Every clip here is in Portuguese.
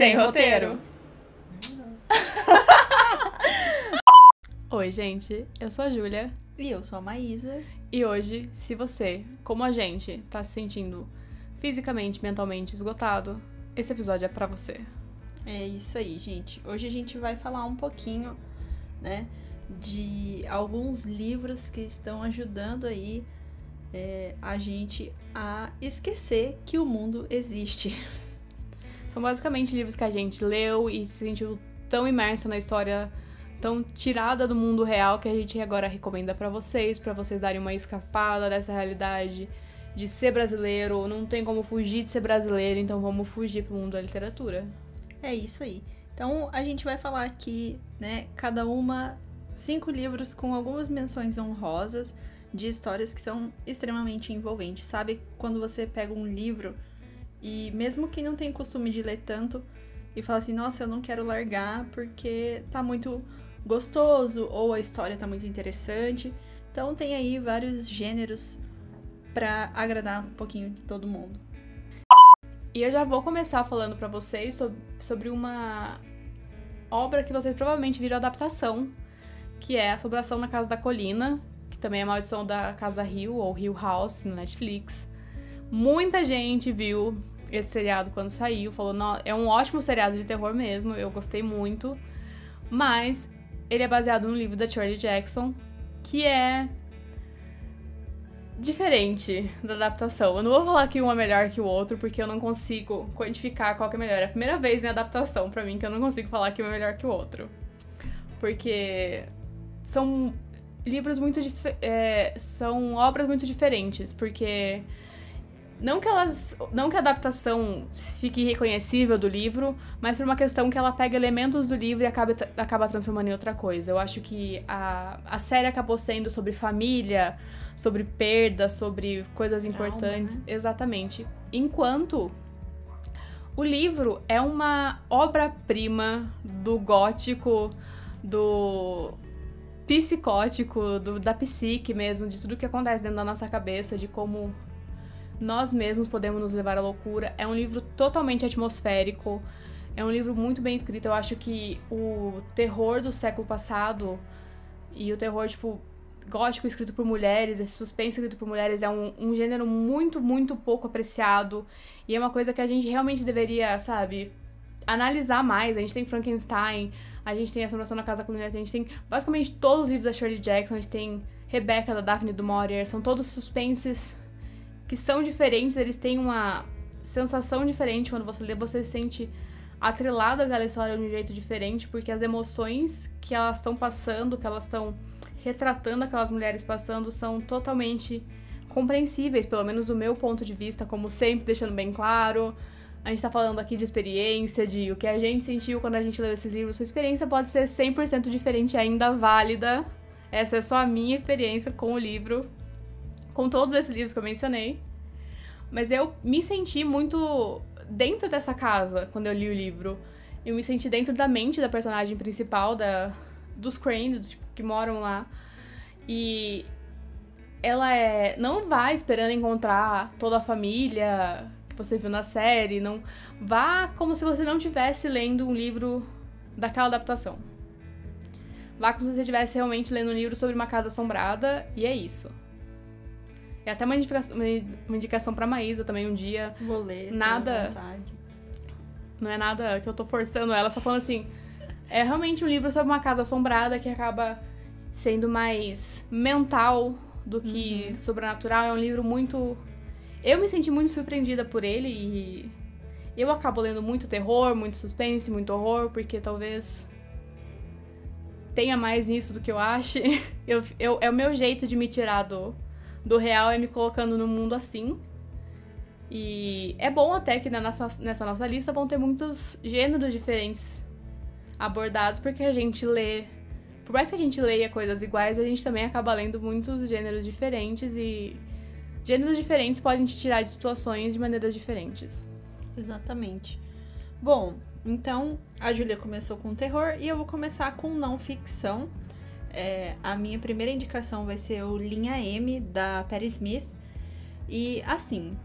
Sem roteiro. Oi, gente. Eu sou a Júlia. E eu sou a Maísa. E hoje, se você, como a gente, tá se sentindo fisicamente, mentalmente esgotado, esse episódio é para você. É isso aí, gente. Hoje a gente vai falar um pouquinho, né, de alguns livros que estão ajudando aí é, a gente a esquecer que o mundo existe. São basicamente livros que a gente leu e se sentiu tão imersa na história, tão tirada do mundo real que a gente agora recomenda para vocês, para vocês darem uma escapada dessa realidade de ser brasileiro, não tem como fugir de ser brasileiro, então vamos fugir pro mundo da literatura. É isso aí. Então a gente vai falar aqui, né, cada uma cinco livros com algumas menções honrosas de histórias que são extremamente envolventes. Sabe quando você pega um livro e mesmo quem não tem costume de ler tanto e fala assim, nossa, eu não quero largar porque tá muito gostoso ou a história tá muito interessante. Então tem aí vários gêneros para agradar um pouquinho de todo mundo. E eu já vou começar falando para vocês sobre uma obra que vocês provavelmente viram adaptação, que é Assombração na Casa da Colina, que também é a Maldição da Casa Rio ou Hill House no Netflix. Muita gente viu esse seriado quando saiu, falou, é um ótimo seriado de terror mesmo, eu gostei muito. Mas ele é baseado no livro da Shirley Jackson, que é diferente da adaptação. Eu não vou falar que um é melhor que o outro, porque eu não consigo quantificar qual que é melhor. É a primeira vez em adaptação para mim que eu não consigo falar que um é melhor que o outro. Porque são livros muito é, são obras muito diferentes, porque não que elas. Não que a adaptação fique reconhecível do livro, mas por uma questão que ela pega elementos do livro e acaba, acaba transformando em outra coisa. Eu acho que a, a série acabou sendo sobre família, sobre perda, sobre coisas Trauma, importantes. Né? Exatamente. Enquanto o livro é uma obra-prima do gótico, do psicótico, do, da psique mesmo, de tudo que acontece dentro da nossa cabeça, de como nós mesmos podemos nos levar à loucura. É um livro totalmente atmosférico. É um livro muito bem escrito. Eu acho que o terror do século passado e o terror, tipo, gótico escrito por mulheres, esse suspense escrito por mulheres é um, um gênero muito, muito pouco apreciado. E é uma coisa que a gente realmente deveria, sabe, analisar mais. A gente tem Frankenstein, a gente tem Assombração na Casa Comunidade, a gente tem basicamente todos os livros da Shirley Jackson, a gente tem Rebecca, da Daphne du Maurier, são todos suspenses que são diferentes, eles têm uma sensação diferente quando você lê, você se sente atrelado àquela história de um jeito diferente, porque as emoções que elas estão passando, que elas estão retratando aquelas mulheres passando, são totalmente compreensíveis, pelo menos do meu ponto de vista, como sempre, deixando bem claro. A gente tá falando aqui de experiência, de o que a gente sentiu quando a gente leu esses livros. Sua experiência pode ser 100% diferente ainda válida. Essa é só a minha experiência com o livro com todos esses livros que eu mencionei. Mas eu me senti muito dentro dessa casa quando eu li o livro. Eu me senti dentro da mente da personagem principal, da, dos Crane, tipo, que moram lá. E ela é. Não vai esperando encontrar toda a família que você viu na série. Não Vá como se você não estivesse lendo um livro daquela adaptação. Vá como se você estivesse realmente lendo um livro sobre uma casa assombrada, e é isso. É até uma indicação, uma indicação pra Maísa também um dia. Vou ler. Nada. Não é nada que eu tô forçando ela, só falando assim. É realmente um livro sobre uma casa assombrada que acaba sendo mais mental do que uhum. sobrenatural. É um livro muito. Eu me senti muito surpreendida por ele e eu acabo lendo muito terror, muito suspense, muito horror, porque talvez tenha mais nisso do que eu ache. Eu, eu, é o meu jeito de me tirar do, do real é me colocando no mundo assim. E é bom até que nessa, nessa nossa lista vão ter muitos gêneros diferentes abordados, porque a gente lê. Por mais que a gente leia coisas iguais, a gente também acaba lendo muitos gêneros diferentes e gêneros diferentes podem te tirar de situações de maneiras diferentes. Exatamente. Bom, então a Júlia começou com terror e eu vou começar com não ficção. É, a minha primeira indicação vai ser o Linha M da Perry Smith. E assim,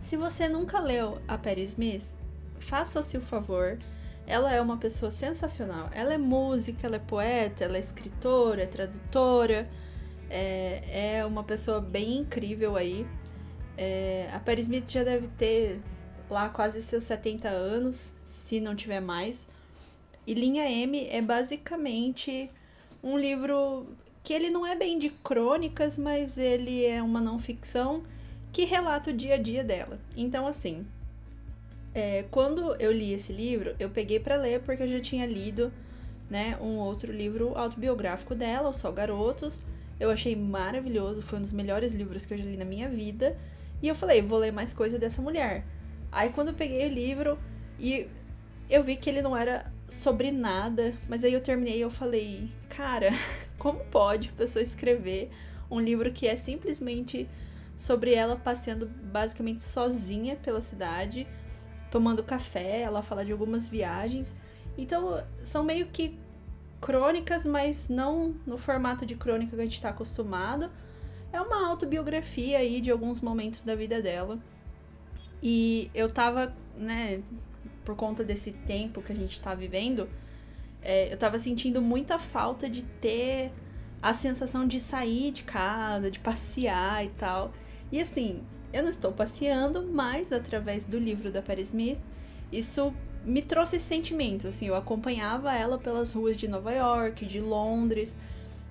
se você nunca leu a Perry Smith, faça-se o favor. Ela é uma pessoa sensacional. Ela é música, ela é poeta, ela é escritora, é tradutora. É, é uma pessoa bem incrível aí. É, a Perry Smith já deve ter lá quase seus 70 anos, se não tiver mais. E Linha M é basicamente um livro que ele não é bem de crônicas, mas ele é uma não ficção que relata o dia a dia dela. Então, assim, é, quando eu li esse livro, eu peguei para ler porque eu já tinha lido né, um outro livro autobiográfico dela, O Só Garotos. Eu achei maravilhoso, foi um dos melhores livros que eu já li na minha vida. E eu falei, vou ler mais coisa dessa mulher. Aí quando eu peguei o livro e eu vi que ele não era sobre nada, mas aí eu terminei e eu falei, cara, como pode a pessoa escrever um livro que é simplesmente sobre ela passeando basicamente sozinha pela cidade, tomando café, ela fala de algumas viagens. Então, são meio que crônicas, mas não no formato de crônica que a gente está acostumado. É uma autobiografia aí de alguns momentos da vida dela. E eu tava, né, por conta desse tempo que a gente tá vivendo, é, eu tava sentindo muita falta de ter a sensação de sair de casa, de passear e tal. E assim, eu não estou passeando, mas através do livro da Perry Smith, isso me trouxe esse sentimento. Assim, eu acompanhava ela pelas ruas de Nova York, de Londres,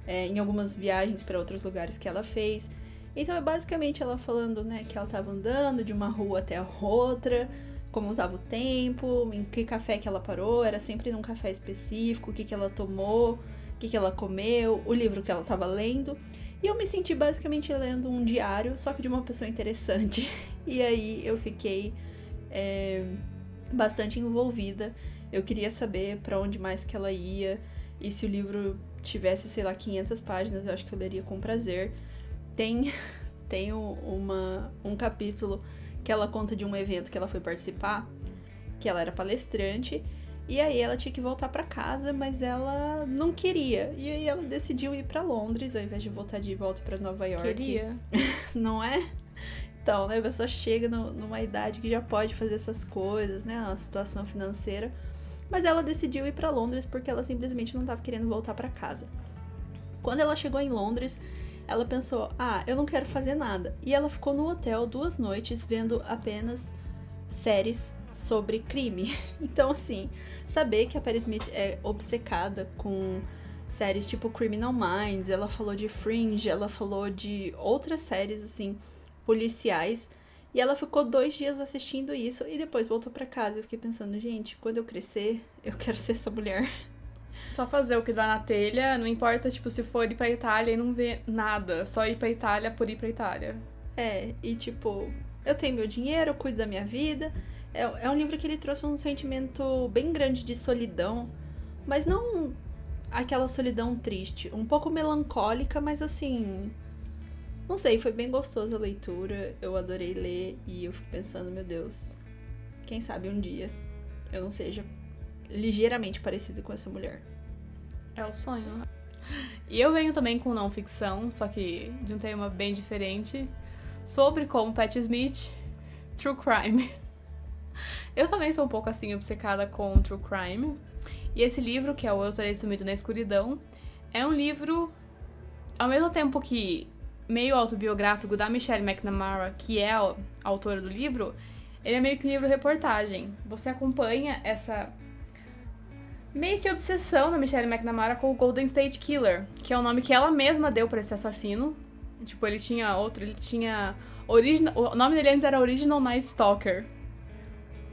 é, em algumas viagens para outros lugares que ela fez. Então é basicamente ela falando, né, que ela estava andando de uma rua até a outra, como estava o tempo, em que café que ela parou, era sempre num café específico, o que, que ela tomou, o que, que ela comeu, o livro que ela estava lendo. E eu me senti basicamente lendo um diário, só que de uma pessoa interessante. E aí eu fiquei é, bastante envolvida. Eu queria saber para onde mais que ela ia. E se o livro tivesse, sei lá, 500 páginas, eu acho que eu leria com prazer. Tem, tem uma, um capítulo que ela conta de um evento que ela foi participar, que ela era palestrante, e aí ela tinha que voltar para casa, mas ela não queria. E aí ela decidiu ir para Londres ao invés de voltar de volta para Nova York. Queria. não é? Então, né, a pessoa chega no, numa idade que já pode fazer essas coisas, né, uma situação financeira, mas ela decidiu ir para Londres porque ela simplesmente não estava querendo voltar para casa. Quando ela chegou em Londres, ela pensou: ah, eu não quero fazer nada. E ela ficou no hotel duas noites vendo apenas séries sobre crime. Então, assim, saber que a Perry Smith é obcecada com séries tipo Criminal Minds, ela falou de Fringe, ela falou de outras séries, assim, policiais. E ela ficou dois dias assistindo isso e depois voltou para casa. Eu fiquei pensando, gente, quando eu crescer, eu quero ser essa mulher. Só fazer o que dá na telha, não importa, tipo, se for ir pra Itália e não ver nada. Só ir pra Itália por ir pra Itália. É, e tipo, eu tenho meu dinheiro, eu cuido da minha vida. É, é um livro que ele trouxe um sentimento bem grande de solidão, mas não aquela solidão triste, um pouco melancólica, mas assim. Não sei, foi bem gostoso a leitura, eu adorei ler e eu fico pensando, meu Deus, quem sabe um dia eu não seja ligeiramente parecido com essa mulher. É o sonho. E eu venho também com não ficção, só que de um tema bem diferente, sobre como Pat Smith, True Crime. Eu também sou um pouco assim obcecada com True Crime. E esse livro, que é o Eu Terei Sumido na Escuridão, é um livro, ao mesmo tempo que meio autobiográfico da Michelle McNamara, que é a autora do livro, ele é meio que um livro reportagem. Você acompanha essa meio que obsessão da Michelle McNamara com o Golden State Killer, que é o nome que ela mesma deu para esse assassino. Tipo, ele tinha outro, ele tinha original, o nome dele antes era Original Night Stalker.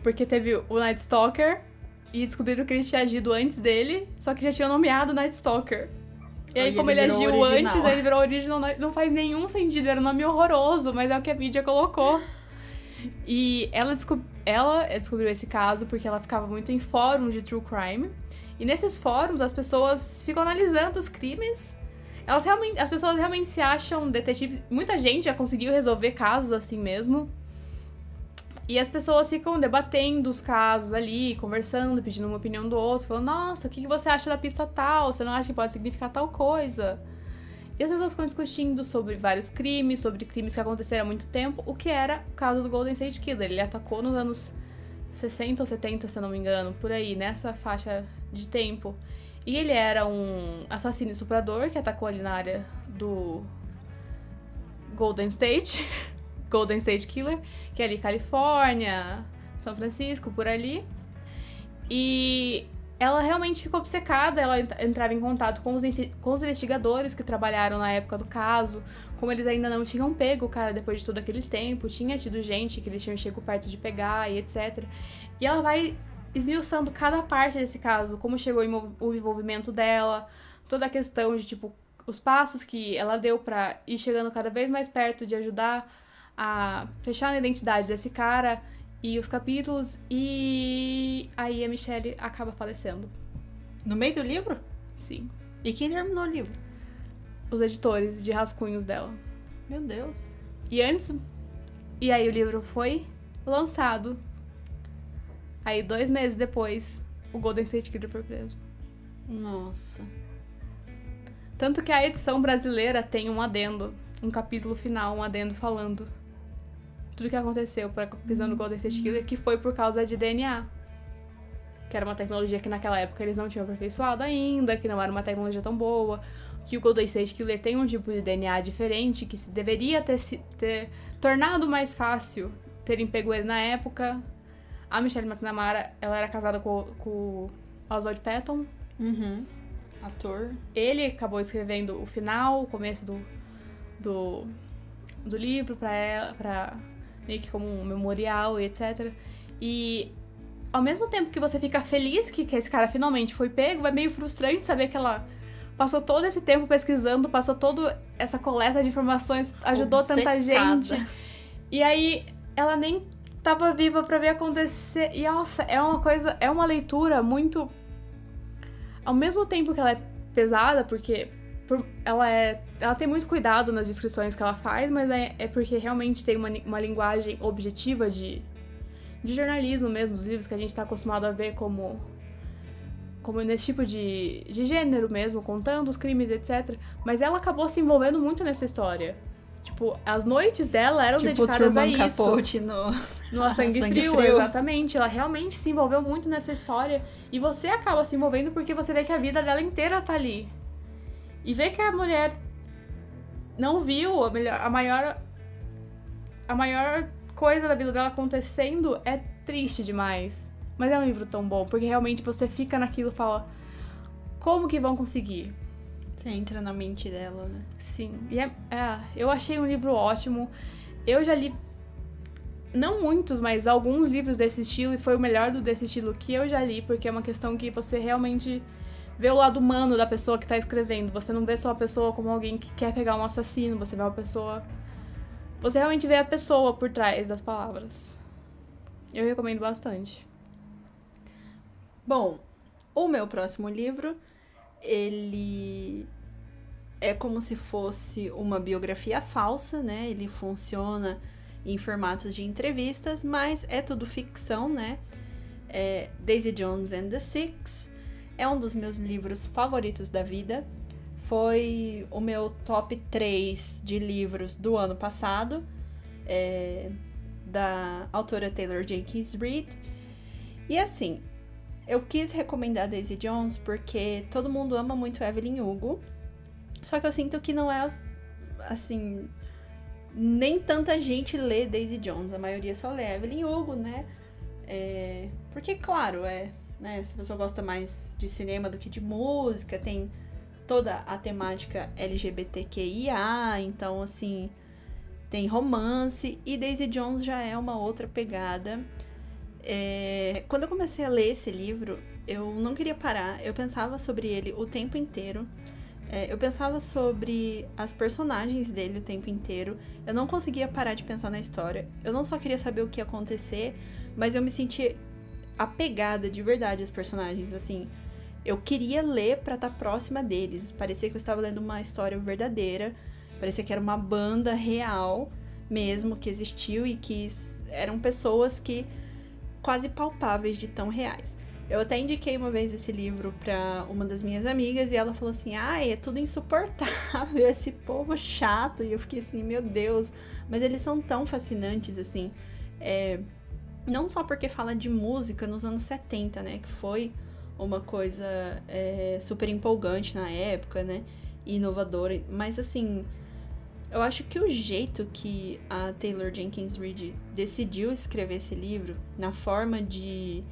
Porque teve o Night Stalker e descobriram que ele tinha agido antes dele, só que já tinha nomeado Night Stalker. E aí, como ele, ele agiu original. antes, aí ele virou Original Night. Não faz nenhum sentido, era um nome horroroso, mas é o que a mídia colocou. E ela, descob... ela descobriu esse caso porque ela ficava muito em fóruns de true crime. E nesses fóruns as pessoas ficam analisando os crimes. Elas realmente, as pessoas realmente se acham detetives. Muita gente já conseguiu resolver casos assim mesmo. E as pessoas ficam debatendo os casos ali, conversando, pedindo uma opinião do outro, falando: Nossa, o que você acha da pista tal? Você não acha que pode significar tal coisa? E as pessoas ficam discutindo sobre vários crimes, sobre crimes que aconteceram há muito tempo, o que era o caso do Golden State Killer. Ele atacou nos anos 60 ou 70, se eu não me engano, por aí, nessa faixa de tempo. E ele era um assassino e suprador que atacou ali na área do Golden State, Golden State Killer, que é ali Califórnia, São Francisco, por ali. E ela realmente ficou obcecada, ela entrava em contato com os, com os investigadores que trabalharam na época do caso, como eles ainda não tinham pego o cara depois de todo aquele tempo, tinha tido gente que eles tinham chegado perto de pegar e etc. E ela vai esmiuçando cada parte desse caso, como chegou o envolvimento dela, toda a questão de, tipo, os passos que ela deu para ir chegando cada vez mais perto de ajudar a fechar a identidade desse cara e os capítulos e aí a Michelle acaba falecendo. No meio do livro? Sim. E quem terminou o livro? Os editores de rascunhos dela. Meu Deus. E antes. E aí o livro foi lançado. Aí dois meses depois, o Golden State Killer foi preso. Nossa. Tanto que a edição brasileira tem um adendo, um capítulo final, um adendo falando tudo que aconteceu para pisando no Golden State Killer, que foi por causa de DNA. Que era uma tecnologia que naquela época eles não tinham aperfeiçoado ainda, que não era uma tecnologia tão boa. Que o Golden State Killer tem um tipo de DNA diferente, que deveria ter, ter tornado mais fácil terem pego ele na época. A Michelle McNamara, ela era casada com, com Oswald Patton. Uhum. Ator. Ele acabou escrevendo o final, o começo do, do, do livro pra ela, pra meio que como um memorial e etc. E ao mesmo tempo que você fica feliz que, que esse cara finalmente foi pego, é meio frustrante saber que ela passou todo esse tempo pesquisando, passou toda essa coleta de informações, ajudou Obcecada. tanta gente. E aí ela nem tava viva para ver acontecer. E nossa, é uma coisa, é uma leitura muito ao mesmo tempo que ela é pesada, porque ela é. Ela tem muito cuidado nas descrições que ela faz, mas é, é porque realmente tem uma, uma linguagem objetiva de, de jornalismo mesmo, dos livros que a gente está acostumado a ver como. Como nesse tipo de, de gênero mesmo, contando os crimes, etc. Mas ela acabou se envolvendo muito nessa história. Tipo, as noites dela eram tipo dedicadas a isso. Capote no, no a sangue, sangue frio, frio, exatamente. Ela realmente se envolveu muito nessa história. E você acaba se envolvendo porque você vê que a vida dela inteira tá ali. E ver que a mulher não viu a, melhor, a maior. A maior coisa da vida dela acontecendo é triste demais. Mas é um livro tão bom, porque realmente você fica naquilo e fala. Como que vão conseguir? Você entra na mente dela, né? Sim. E é, é, eu achei um livro ótimo. Eu já li. Não muitos, mas alguns livros desse estilo, e foi o melhor do desse estilo que eu já li, porque é uma questão que você realmente vê o lado humano da pessoa que tá escrevendo. Você não vê só a pessoa como alguém que quer pegar um assassino, você vê uma pessoa. Você realmente vê a pessoa por trás das palavras. Eu recomendo bastante. Bom, o meu próximo livro, ele é como se fosse uma biografia falsa, né? Ele funciona em formatos de entrevistas, mas é tudo ficção, né? É Daisy Jones and the Six, é um dos meus livros favoritos da vida. Foi o meu top 3 de livros do ano passado, é, da autora Taylor Jenkins Reid. E assim, eu quis recomendar Daisy Jones porque todo mundo ama muito Evelyn Hugo. Só que eu sinto que não é assim. Nem tanta gente lê Daisy Jones. A maioria só lê Evelyn Hugo, né? É, porque, claro, é né? Se a pessoa gosta mais de cinema do que de música, tem toda a temática LGBTQIA, então assim, tem romance e Daisy Jones já é uma outra pegada. É... Quando eu comecei a ler esse livro, eu não queria parar, eu pensava sobre ele o tempo inteiro. É, eu pensava sobre as personagens dele o tempo inteiro. Eu não conseguia parar de pensar na história. Eu não só queria saber o que ia acontecer, mas eu me sentia apegada de verdade aos personagens, assim. Eu queria ler para estar tá próxima deles. Parecia que eu estava lendo uma história verdadeira. Parecia que era uma banda real mesmo que existiu e que eram pessoas que quase palpáveis de tão reais. Eu até indiquei uma vez esse livro para uma das minhas amigas e ela falou assim: "Ai, é tudo insuportável, esse povo chato". E eu fiquei assim: "Meu Deus, mas eles são tão fascinantes assim". É, Não só porque fala de música nos anos 70, né? Que foi uma coisa é, super empolgante na época, né? Inovadora. Mas assim, eu acho que o jeito que a Taylor Jenkins Reid decidiu escrever esse livro, na forma de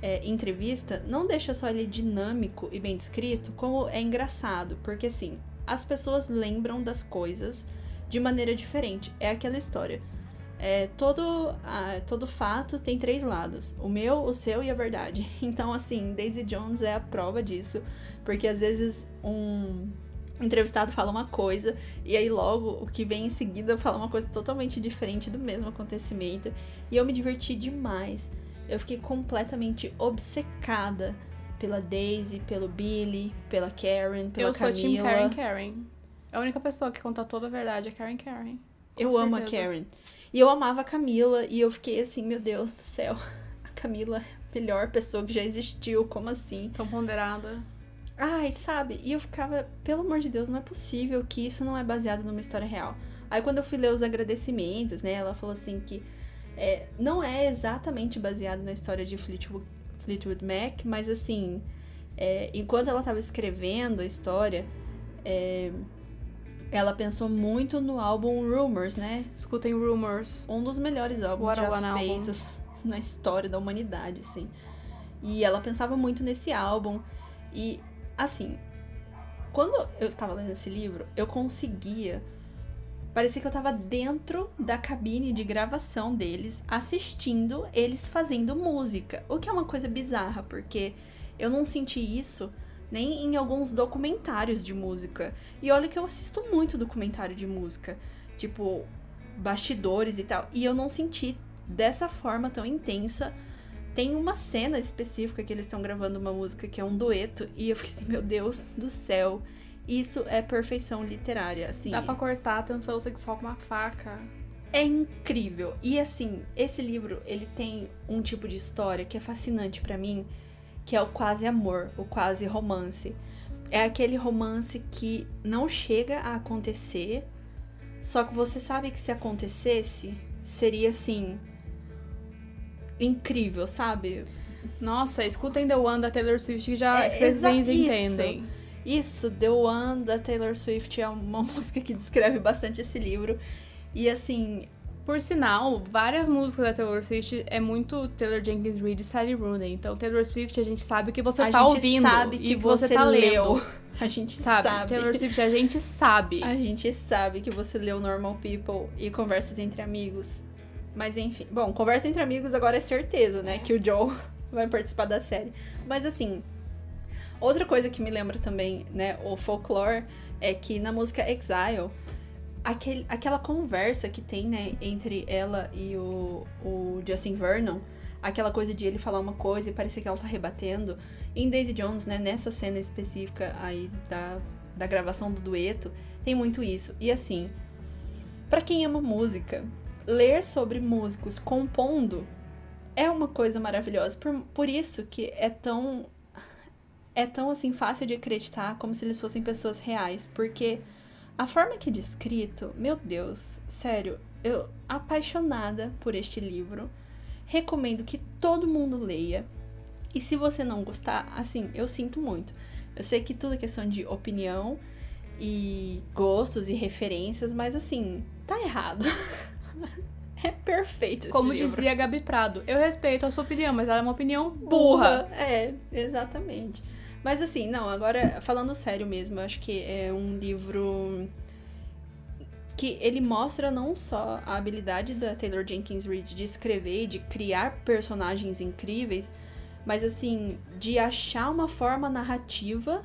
é, entrevista, não deixa só ele dinâmico e bem descrito, como é engraçado. Porque assim, as pessoas lembram das coisas de maneira diferente. É aquela história. É, todo, ah, todo fato tem três lados: o meu, o seu e a verdade. Então, assim, Daisy Jones é a prova disso, porque às vezes um entrevistado fala uma coisa e aí logo o que vem em seguida fala uma coisa totalmente diferente do mesmo acontecimento. E eu me diverti demais. Eu fiquei completamente obcecada pela Daisy, pelo Billy, pela Karen, pela eu Camila. Eu sou Team Karen Karen. A única pessoa que conta toda a verdade é Karen Karen. Com eu certeza. amo a Karen. E eu amava a Camila e eu fiquei assim, meu Deus do céu. A Camila é a melhor pessoa que já existiu, como assim? Tão ponderada. Ai, sabe? E eu ficava, pelo amor de Deus, não é possível que isso não é baseado numa história real. Aí quando eu fui ler os agradecimentos, né, ela falou assim que é, não é exatamente baseado na história de Fleetwood, Fleetwood Mac, mas assim, é, enquanto ela estava escrevendo a história, é, ela pensou muito no álbum Rumors, né? Escutem Rumors. Um dos melhores álbuns What já feitos na história da humanidade, assim. E ela pensava muito nesse álbum. E, assim, quando eu tava lendo esse livro, eu conseguia. Parecia que eu tava dentro da cabine de gravação deles, assistindo eles fazendo música. O que é uma coisa bizarra, porque eu não senti isso nem em alguns documentários de música. E olha que eu assisto muito documentário de música, tipo bastidores e tal, e eu não senti dessa forma tão intensa. Tem uma cena específica que eles estão gravando uma música que é um dueto, e eu fiquei assim, meu Deus do céu. Isso é perfeição literária, assim. Dá pra cortar a tensão sexual com uma faca. É incrível. E assim, esse livro, ele tem um tipo de história que é fascinante para mim, que é o quase amor, o quase romance. É aquele romance que não chega a acontecer, só que você sabe que se acontecesse, seria assim incrível, sabe? Nossa, escutem The One da Taylor Swift que já é, vocês entendem. Isso, The One da Taylor Swift é uma música que descreve bastante esse livro. E assim, por sinal, várias músicas da Taylor Swift é muito Taylor Jenkins Reid e Sally Rooney. Então, Taylor Swift, a gente sabe que você a tá ouvindo sabe que e você, você tá leu. lendo. A gente sabe. sabe. Taylor Swift, a gente sabe. A gente sabe que você leu Normal People e Conversas Entre Amigos. Mas enfim. Bom, Conversa Entre Amigos agora é certeza, né? Que o Joe vai participar da série. Mas assim, outra coisa que me lembra também, né? O folklore é que na música Exile aquele, aquela conversa que tem, né, entre ela e o, o Justin Vernon, aquela coisa de ele falar uma coisa e parecer que ela tá rebatendo. Em Daisy Jones, né, nessa cena específica aí da, da gravação do dueto, tem muito isso. E assim, para quem ama música, ler sobre músicos compondo é uma coisa maravilhosa. Por, por isso que é tão é tão assim fácil de acreditar como se eles fossem pessoas reais, porque a forma que é descrito, meu Deus, sério, eu apaixonada por este livro. Recomendo que todo mundo leia. E se você não gostar, assim, eu sinto muito. Eu sei que tudo é questão de opinião e gostos e referências, mas assim, tá errado. é perfeito esse Como livro. dizia Gabi Prado, eu respeito a sua opinião, mas ela é uma opinião burra. burra. É, exatamente. Mas assim, não, agora falando sério mesmo, eu acho que é um livro que ele mostra não só a habilidade da Taylor Jenkins Reid de escrever e de criar personagens incríveis, mas assim, de achar uma forma narrativa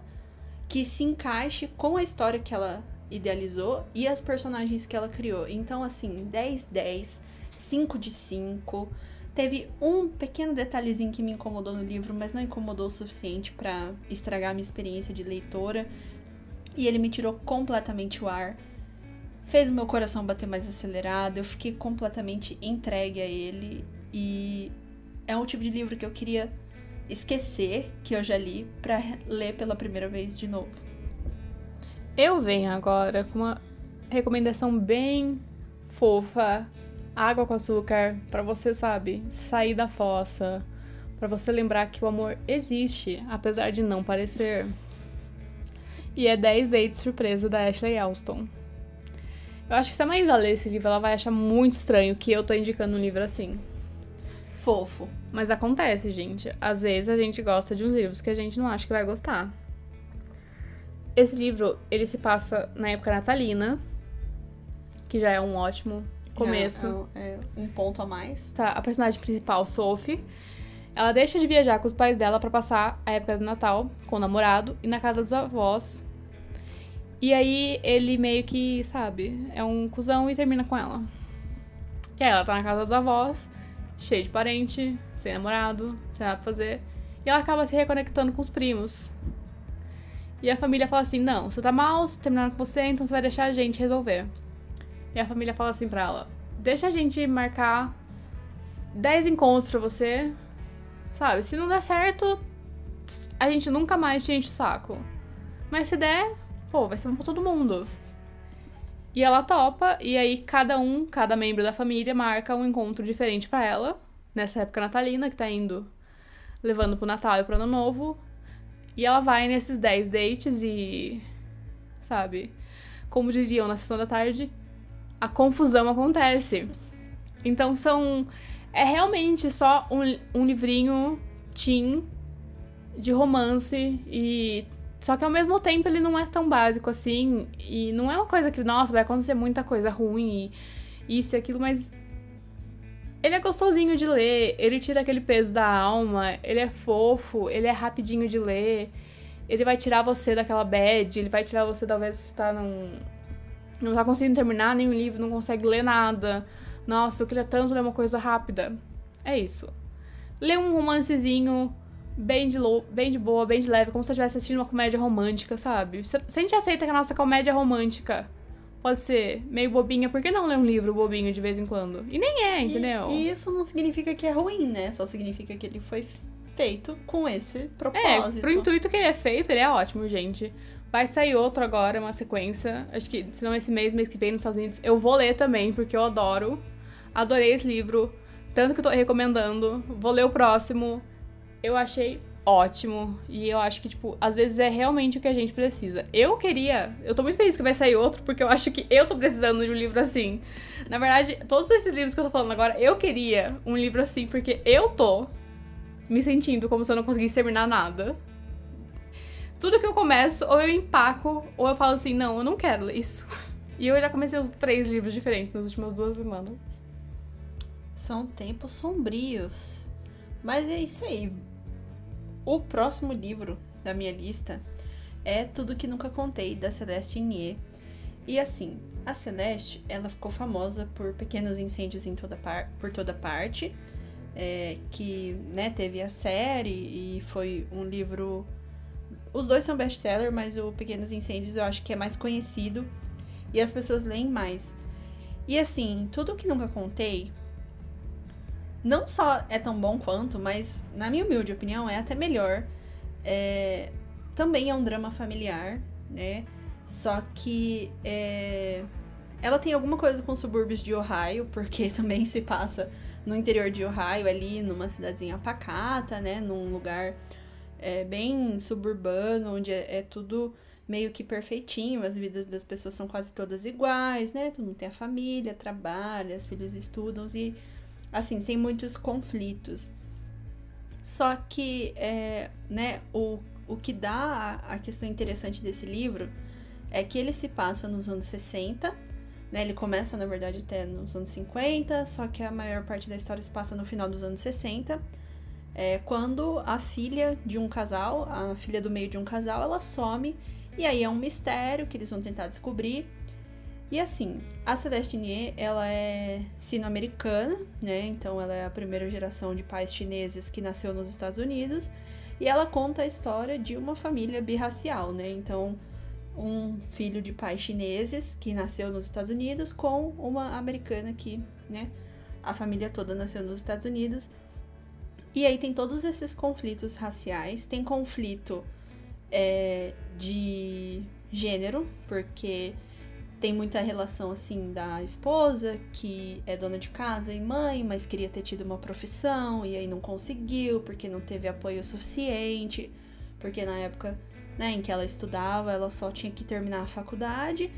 que se encaixe com a história que ela idealizou e as personagens que ela criou. Então, assim, 10 10, 5 de 5. Teve um pequeno detalhezinho que me incomodou no livro, mas não incomodou o suficiente para estragar a minha experiência de leitora. E ele me tirou completamente o ar. Fez o meu coração bater mais acelerado. Eu fiquei completamente entregue a ele. E é um tipo de livro que eu queria esquecer que eu já li para ler pela primeira vez de novo. Eu venho agora com uma recomendação bem fofa, água com açúcar, para você, sabe, sair da fossa, para você lembrar que o amor existe, apesar de não parecer. E é 10 dates surpresa da Ashley Alston. Eu acho que se a Maísa ler esse livro, ela vai achar muito estranho que eu tô indicando um livro assim. Fofo. Mas acontece, gente. Às vezes a gente gosta de uns livros que a gente não acha que vai gostar. Esse livro, ele se passa na época natalina, que já é um ótimo começo. É, é um ponto a mais. Tá, a personagem principal, Sophie, ela deixa de viajar com os pais dela para passar a época do Natal com o namorado e na casa dos avós. E aí ele meio que, sabe, é um cuzão e termina com ela. E aí ela tá na casa dos avós, cheia de parente, sem namorado, sem nada pra fazer. E ela acaba se reconectando com os primos. E a família fala assim: Não, você tá mal, terminaram com você, então você vai deixar a gente resolver. E a família fala assim pra ela: Deixa a gente marcar 10 encontros pra você. Sabe? Se não der certo, a gente nunca mais te enche o saco. Mas se der, pô, vai ser bom pra todo mundo. E ela topa, e aí cada um, cada membro da família marca um encontro diferente para ela, nessa época natalina, que tá indo levando pro Natal e pro Ano Novo. E ela vai nesses 10 dates e. Sabe? Como diriam na sessão da tarde, a confusão acontece. Então são. É realmente só um, um livrinho teen de romance e. Só que ao mesmo tempo ele não é tão básico assim. E não é uma coisa que, nossa, vai acontecer muita coisa ruim e isso e aquilo, mas. Ele é gostosinho de ler, ele tira aquele peso da alma, ele é fofo, ele é rapidinho de ler, ele vai tirar você daquela bad, ele vai tirar você, talvez, você tá num, não tá conseguindo terminar nenhum livro, não consegue ler nada. Nossa, eu queria tanto ler uma coisa rápida. É isso. Lê um romancezinho bem de, bem de boa, bem de leve, como se você estivesse assistindo uma comédia romântica, sabe? Se, se a gente aceita que a nossa comédia romântica pode ser meio bobinha, por que não ler um livro bobinho de vez em quando? E nem é, entendeu? E, e isso não significa que é ruim, né? Só significa que ele foi feito com esse propósito. É, pro intuito que ele é feito, ele é ótimo, gente. Vai sair outro agora, uma sequência. Acho que, se não esse mês, mês que vem nos Estados Unidos. Eu vou ler também, porque eu adoro. Adorei esse livro. Tanto que eu tô recomendando. Vou ler o próximo. Eu achei ótimo. E eu acho que, tipo, às vezes é realmente o que a gente precisa. Eu queria. Eu tô muito feliz que vai sair outro, porque eu acho que eu tô precisando de um livro assim. Na verdade, todos esses livros que eu tô falando agora, eu queria um livro assim, porque eu tô me sentindo como se eu não conseguisse terminar nada tudo que eu começo, ou eu empaco, ou eu falo assim, não, eu não quero isso. E eu já comecei os três livros diferentes nas últimas duas semanas. São tempos sombrios. Mas é isso aí. O próximo livro da minha lista é Tudo Que Nunca Contei, da Celeste Nier. E assim, a Celeste, ela ficou famosa por pequenos incêndios em toda par por toda parte. É, que né, teve a série e foi um livro os dois são best-seller, mas o Pequenos Incêndios eu acho que é mais conhecido e as pessoas leem mais. E assim, tudo que nunca contei não só é tão bom quanto, mas na minha humilde opinião é até melhor. É, também é um drama familiar, né? Só que é, ela tem alguma coisa com os subúrbios de Ohio, porque também se passa no interior de Ohio, ali numa cidadezinha pacata, né? Num lugar é, bem suburbano, onde é, é, tudo meio que perfeitinho, as vidas das pessoas são quase todas iguais, né? Todo mundo tem a família, trabalha, os filhos estudam e, assim, sem muitos conflitos. Só que, é, né, o, o que dá a, questão interessante desse livro é que ele se passa nos anos 60, né? Ele começa, na verdade, até nos anos 50, só que a maior parte da história se passa no final dos anos 60 é quando a filha de um casal, a filha do meio de um casal, ela some e aí é um mistério que eles vão tentar descobrir. E assim, a Celeste Nier, ela é sino-americana, né? Então ela é a primeira geração de pais chineses que nasceu nos Estados Unidos e ela conta a história de uma família birracial, né? Então, um filho de pais chineses que nasceu nos Estados Unidos com uma americana que, né, a família toda nasceu nos Estados Unidos e aí tem todos esses conflitos raciais, tem conflito é, de gênero, porque tem muita relação assim da esposa que é dona de casa e mãe, mas queria ter tido uma profissão e aí não conseguiu porque não teve apoio suficiente, porque na época, né, em que ela estudava, ela só tinha que terminar a faculdade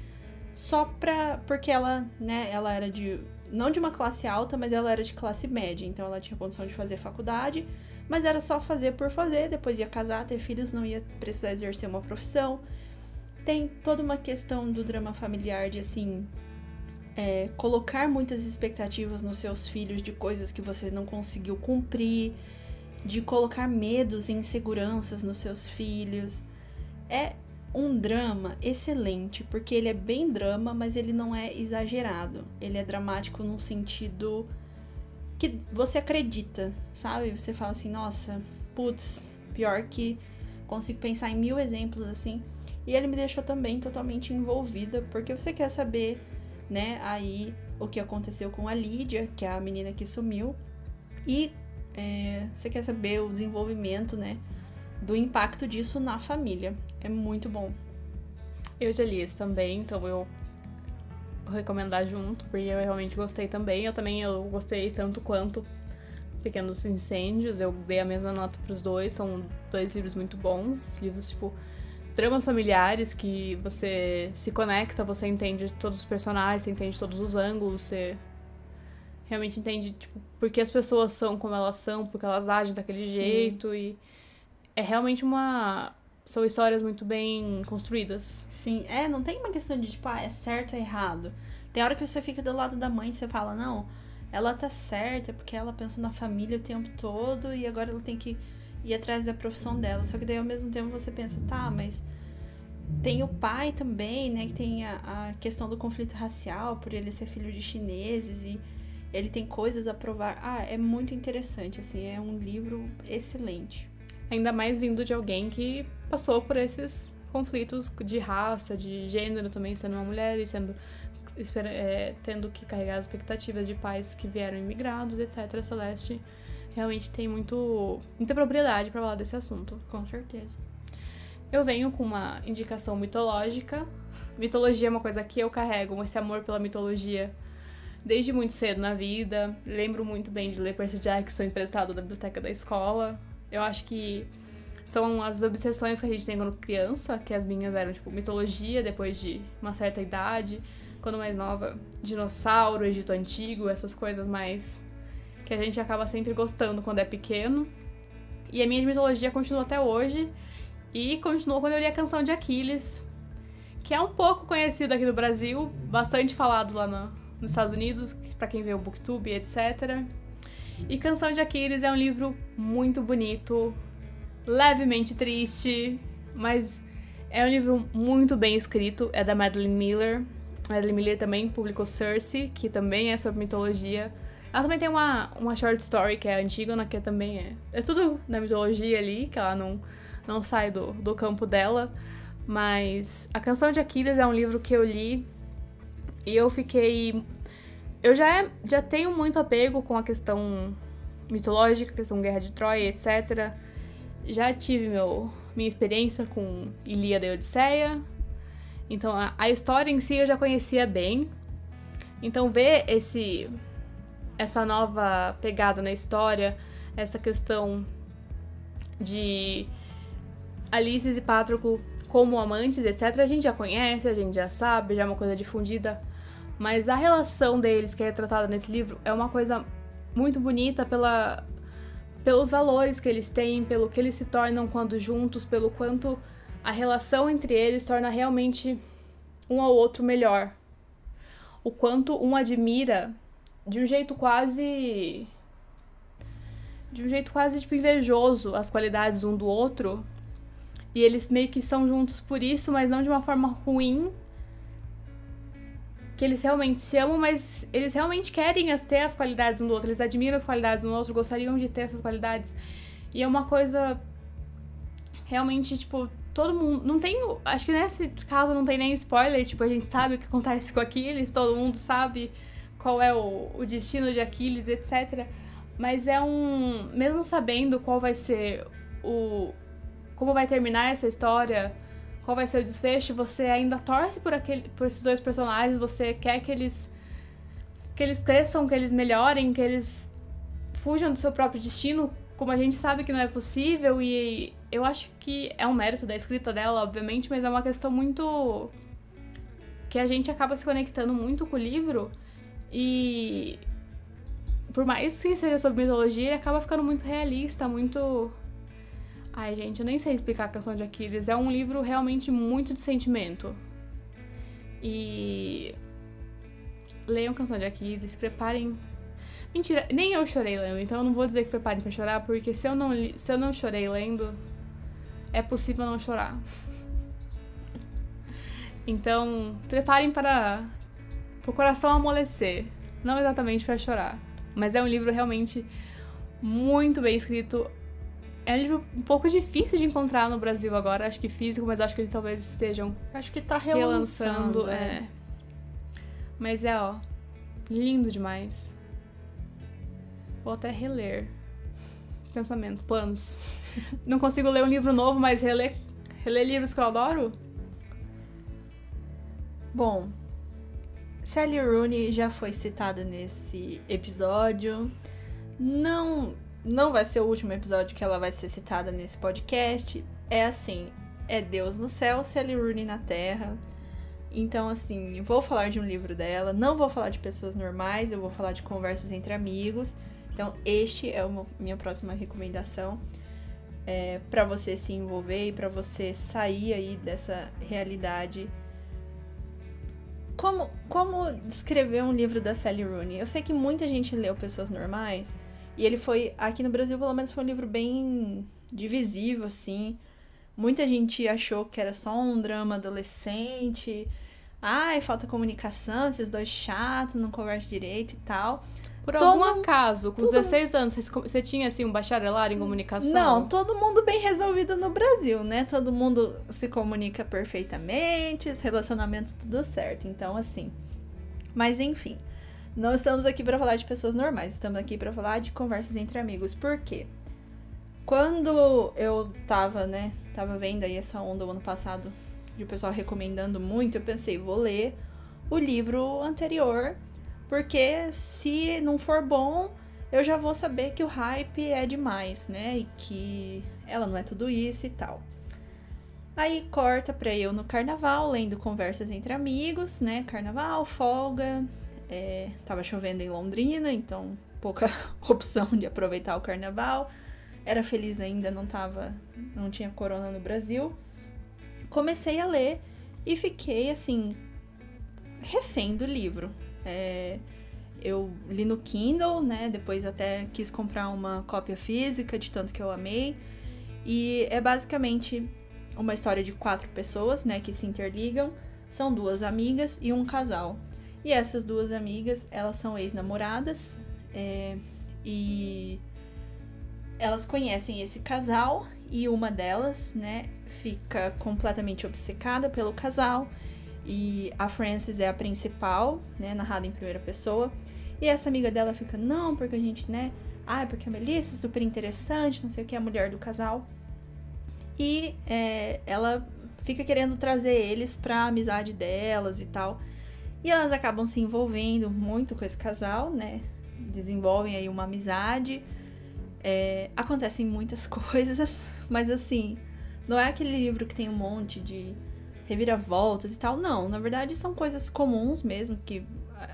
só pra porque ela, né, ela era de não de uma classe alta, mas ela era de classe média, então ela tinha condição de fazer faculdade, mas era só fazer por fazer, depois ia casar, ter filhos, não ia precisar exercer uma profissão tem toda uma questão do drama familiar de assim. É, colocar muitas expectativas nos seus filhos de coisas que você não conseguiu cumprir, de colocar medos e inseguranças nos seus filhos. É um drama excelente, porque ele é bem drama, mas ele não é exagerado. Ele é dramático num sentido que você acredita, sabe? Você fala assim, nossa, putz, pior que consigo pensar em mil exemplos assim e ele me deixou também totalmente envolvida, porque você quer saber, né, aí o que aconteceu com a Lídia, que é a menina que sumiu, e é, você quer saber o desenvolvimento, né, do impacto disso na família. É muito bom. Eu já li esse também, então eu vou recomendar junto, porque eu realmente gostei também. Eu também eu gostei tanto quanto Pequenos Incêndios, eu dei a mesma nota para os dois, são dois livros muito bons, livros tipo dramas familiares que você se conecta, você entende todos os personagens, você entende todos os ângulos, você realmente entende, tipo, por que as pessoas são como elas são, porque elas agem daquele Sim. jeito e é realmente uma são histórias muito bem construídas. Sim, é, não tem uma questão de tipo, ah, é certo ou errado. Tem hora que você fica do lado da mãe e você fala, não, ela tá certa, porque ela pensou na família o tempo todo e agora ela tem que ir atrás da profissão dela. Só que daí ao mesmo tempo você pensa, tá, mas tem o pai também, né, que tem a, a questão do conflito racial, por ele ser filho de chineses e ele tem coisas a provar. Ah, é muito interessante, assim, é um livro excelente. Ainda mais vindo de alguém que passou por esses conflitos de raça, de gênero também, sendo uma mulher e sendo é, tendo que carregar as expectativas de pais que vieram imigrados, etc. Celeste realmente tem muito, muita propriedade para falar desse assunto. Com certeza. Eu venho com uma indicação mitológica. Mitologia é uma coisa que eu carrego, esse amor pela mitologia desde muito cedo na vida. Lembro muito bem de ler Percy Jackson emprestado da biblioteca da escola. Eu acho que são as obsessões que a gente tem quando criança, que as minhas eram tipo mitologia depois de uma certa idade, quando mais nova, dinossauro, Egito antigo, essas coisas mais que a gente acaba sempre gostando quando é pequeno. E a minha mitologia continua até hoje. E continuou quando eu li a canção de Aquiles, que é um pouco conhecido aqui no Brasil, bastante falado lá no, nos Estados Unidos, para quem vê o Booktube, etc. E Canção de Aquiles é um livro muito bonito, levemente triste, mas é um livro muito bem escrito, é da Madeline Miller. Madeline Miller também publicou Circe, que também é sobre mitologia. Ela também tem uma, uma short story que é Antígona, que também é. É tudo na mitologia ali, que ela não, não sai do, do campo dela. Mas A Canção de Aquiles é um livro que eu li e eu fiquei. Eu já, já tenho muito apego com a questão mitológica, questão Guerra de Troia, etc. Já tive meu, minha experiência com Ilíada e Odisseia. Então a, a história em si eu já conhecia bem. Então ver esse essa nova pegada na história, essa questão de Alice e Patroclo como amantes, etc., a gente já conhece, a gente já sabe, já é uma coisa difundida. Mas a relação deles, que é retratada nesse livro, é uma coisa muito bonita pela, pelos valores que eles têm, pelo que eles se tornam quando juntos, pelo quanto a relação entre eles torna realmente um ao outro melhor. O quanto um admira de um jeito quase. de um jeito quase tipo invejoso as qualidades um do outro. E eles meio que são juntos por isso, mas não de uma forma ruim. Que eles realmente se amam, mas eles realmente querem ter as qualidades um do outro. Eles admiram as qualidades um do outro, gostariam de ter essas qualidades. E é uma coisa. Realmente, tipo, todo mundo. Não tem. Acho que nesse caso não tem nem spoiler. Tipo, a gente sabe o que acontece com Aquiles, todo mundo sabe qual é o, o destino de Aquiles, etc. Mas é um. Mesmo sabendo qual vai ser o. Como vai terminar essa história, qual vai ser o desfecho, você ainda torce por, aquele, por esses dois personagens, você quer que eles que eles cresçam, que eles melhorem, que eles fujam do seu próprio destino, como a gente sabe que não é possível e eu acho que é um mérito da escrita dela, obviamente, mas é uma questão muito que a gente acaba se conectando muito com o livro e por mais que seja sobre mitologia, ele acaba ficando muito realista, muito Ai, gente, eu nem sei explicar a canção de Aquiles. É um livro realmente muito de sentimento. E leiam Canção de Aquiles, preparem. Mentira, nem eu chorei lendo, então eu não vou dizer que preparem para chorar, porque se eu não se eu não chorei lendo, é possível não chorar. Então, preparem para o coração amolecer, não exatamente para chorar, mas é um livro realmente muito bem escrito. É um livro um pouco difícil de encontrar no Brasil agora, acho que físico, mas acho que eles talvez estejam acho que tá relançando, relançando é. é. Mas é, ó, lindo demais. Vou até reler. Pensamento, planos. Não consigo ler um livro novo, mas reler, reler livros que eu adoro? Bom, Sally Rooney já foi citada nesse episódio. Não, não vai ser o último episódio que ela vai ser citada nesse podcast. É assim, é Deus no céu, Sally Rooney na terra. Então, assim, vou falar de um livro dela, não vou falar de pessoas normais, eu vou falar de conversas entre amigos. Então, este é a minha próxima recomendação é, para você se envolver e para você sair aí dessa realidade. Como, como descrever um livro da Sally Rooney? Eu sei que muita gente leu Pessoas Normais e ele foi, aqui no Brasil, pelo menos, foi um livro bem divisivo, assim. Muita gente achou que era só um drama adolescente Ai, falta comunicação, esses dois chatos, não conversam direito e tal. Por todo, algum acaso, com tudo... 16 anos, você tinha assim um bacharelado em comunicação? Não, todo mundo bem resolvido no Brasil, né? Todo mundo se comunica perfeitamente, os relacionamentos tudo certo. Então, assim. Mas enfim, não estamos aqui para falar de pessoas normais, estamos aqui para falar de conversas entre amigos. Por quê? Quando eu tava, né, tava vendo aí essa onda o ano passado de o pessoal recomendando muito, eu pensei, vou ler o livro anterior, porque se não for bom, eu já vou saber que o hype é demais, né? E que ela não é tudo isso e tal. Aí corta pra eu no carnaval, lendo conversas entre amigos, né? Carnaval, folga. É, tava chovendo em Londrina, então pouca opção de aproveitar o carnaval. Era feliz ainda, não tava. não tinha corona no Brasil comecei a ler e fiquei assim, refém do livro. É, eu li no Kindle, né? Depois até quis comprar uma cópia física de tanto que eu amei. E é basicamente uma história de quatro pessoas, né, que se interligam. São duas amigas e um casal. E essas duas amigas, elas são ex-namoradas. É, e elas conhecem esse casal e uma delas, né, fica completamente obcecada pelo casal e a Frances é a principal, né, narrada em primeira pessoa. E essa amiga dela fica, não, porque a gente, né, ah, porque a Melissa é super interessante, não sei o que, é a mulher do casal. E é, ela fica querendo trazer eles pra amizade delas e tal. E elas acabam se envolvendo muito com esse casal, né? Desenvolvem aí uma amizade. É, acontecem muitas coisas, mas assim, não é aquele livro que tem um monte de reviravoltas e tal. Não, na verdade são coisas comuns mesmo que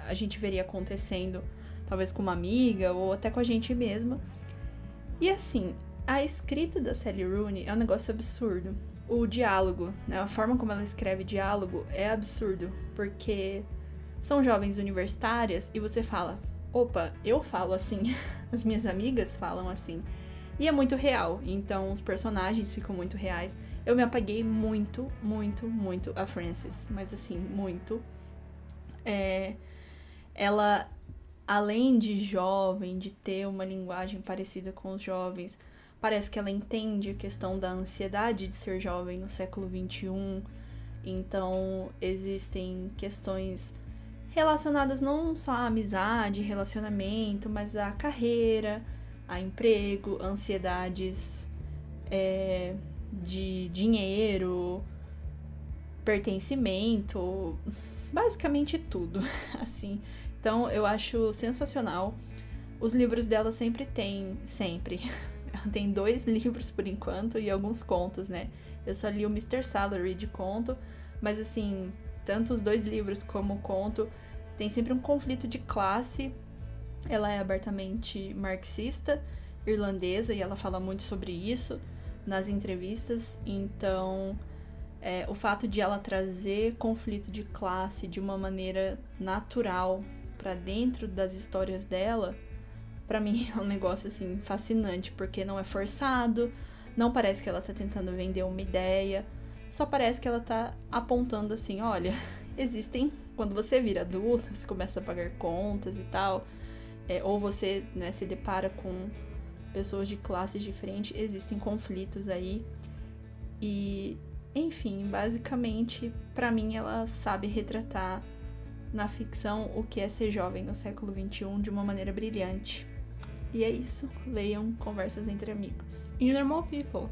a gente veria acontecendo, talvez com uma amiga ou até com a gente mesma. E assim, a escrita da Sally Rooney é um negócio absurdo. O diálogo, né, a forma como ela escreve diálogo é absurdo, porque são jovens universitárias e você fala: opa, eu falo assim, as minhas amigas falam assim. E é muito real, então os personagens ficam muito reais. Eu me apaguei muito, muito, muito a Frances, mas assim, muito. É, ela, além de jovem, de ter uma linguagem parecida com os jovens, parece que ela entende a questão da ansiedade de ser jovem no século XXI. Então, existem questões relacionadas não só à amizade, relacionamento, mas à carreira, a emprego, ansiedades é, de dinheiro, pertencimento, basicamente tudo, assim. Então eu acho sensacional. Os livros dela sempre tem, sempre. Ela tem dois livros por enquanto e alguns contos, né? Eu só li o Mr. Salary de conto, mas assim, tanto os dois livros como o conto tem sempre um conflito de classe. Ela é abertamente marxista, irlandesa, e ela fala muito sobre isso nas entrevistas. Então, é, o fato de ela trazer conflito de classe de uma maneira natural para dentro das histórias dela, para mim é um negócio assim fascinante, porque não é forçado, não parece que ela tá tentando vender uma ideia, só parece que ela tá apontando assim, olha, existem quando você vira adulta, você começa a pagar contas e tal, é, ou você né, se depara com pessoas de classes diferentes, existem conflitos aí. E, enfim, basicamente, para mim, ela sabe retratar na ficção o que é ser jovem no século XXI de uma maneira brilhante. E é isso. Leiam Conversas entre Amigos. E Normal People.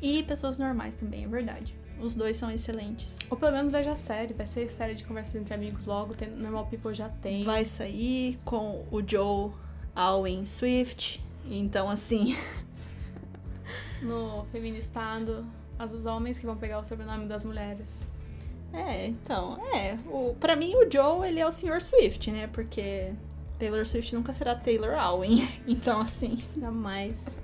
E Pessoas Normais também, é verdade. Os dois são excelentes. Ou pelo menos veja a série. Vai ser série de Conversas entre Amigos logo. Tem, Normal People já tem. Vai sair com o Joe Alwyn Swift. Então, assim. no feministado, as os homens que vão pegar o sobrenome das mulheres. É, então, é. O, pra mim, o Joe, ele é o Sr. Swift, né? Porque Taylor Swift nunca será Taylor Alwyn. Então, assim. Jamais.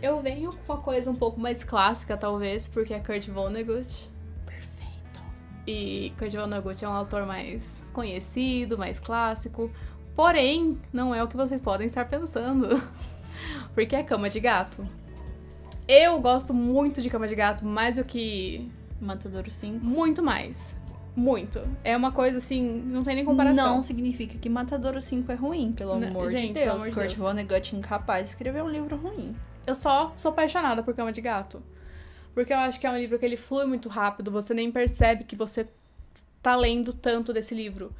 Eu venho com uma coisa um pouco mais clássica, talvez, porque é Kurt Vonnegut. Perfeito. E Kurt Vonnegut é um autor mais conhecido, mais clássico. Porém, não é o que vocês podem estar pensando. porque é Cama de Gato. Eu gosto muito de Cama de Gato, mais do que. Matadouro 5. Muito mais. Muito. É uma coisa assim, não tem nem comparação. Não significa que Matadouro 5 é ruim, pelo Não, amor gente, de Deus. amor de Kurt. Vonnegut incapaz de escrever um livro ruim. Eu só sou apaixonada por Cama de Gato. Porque eu acho que é um livro que ele flui muito rápido, você nem percebe que você tá lendo tanto desse livro.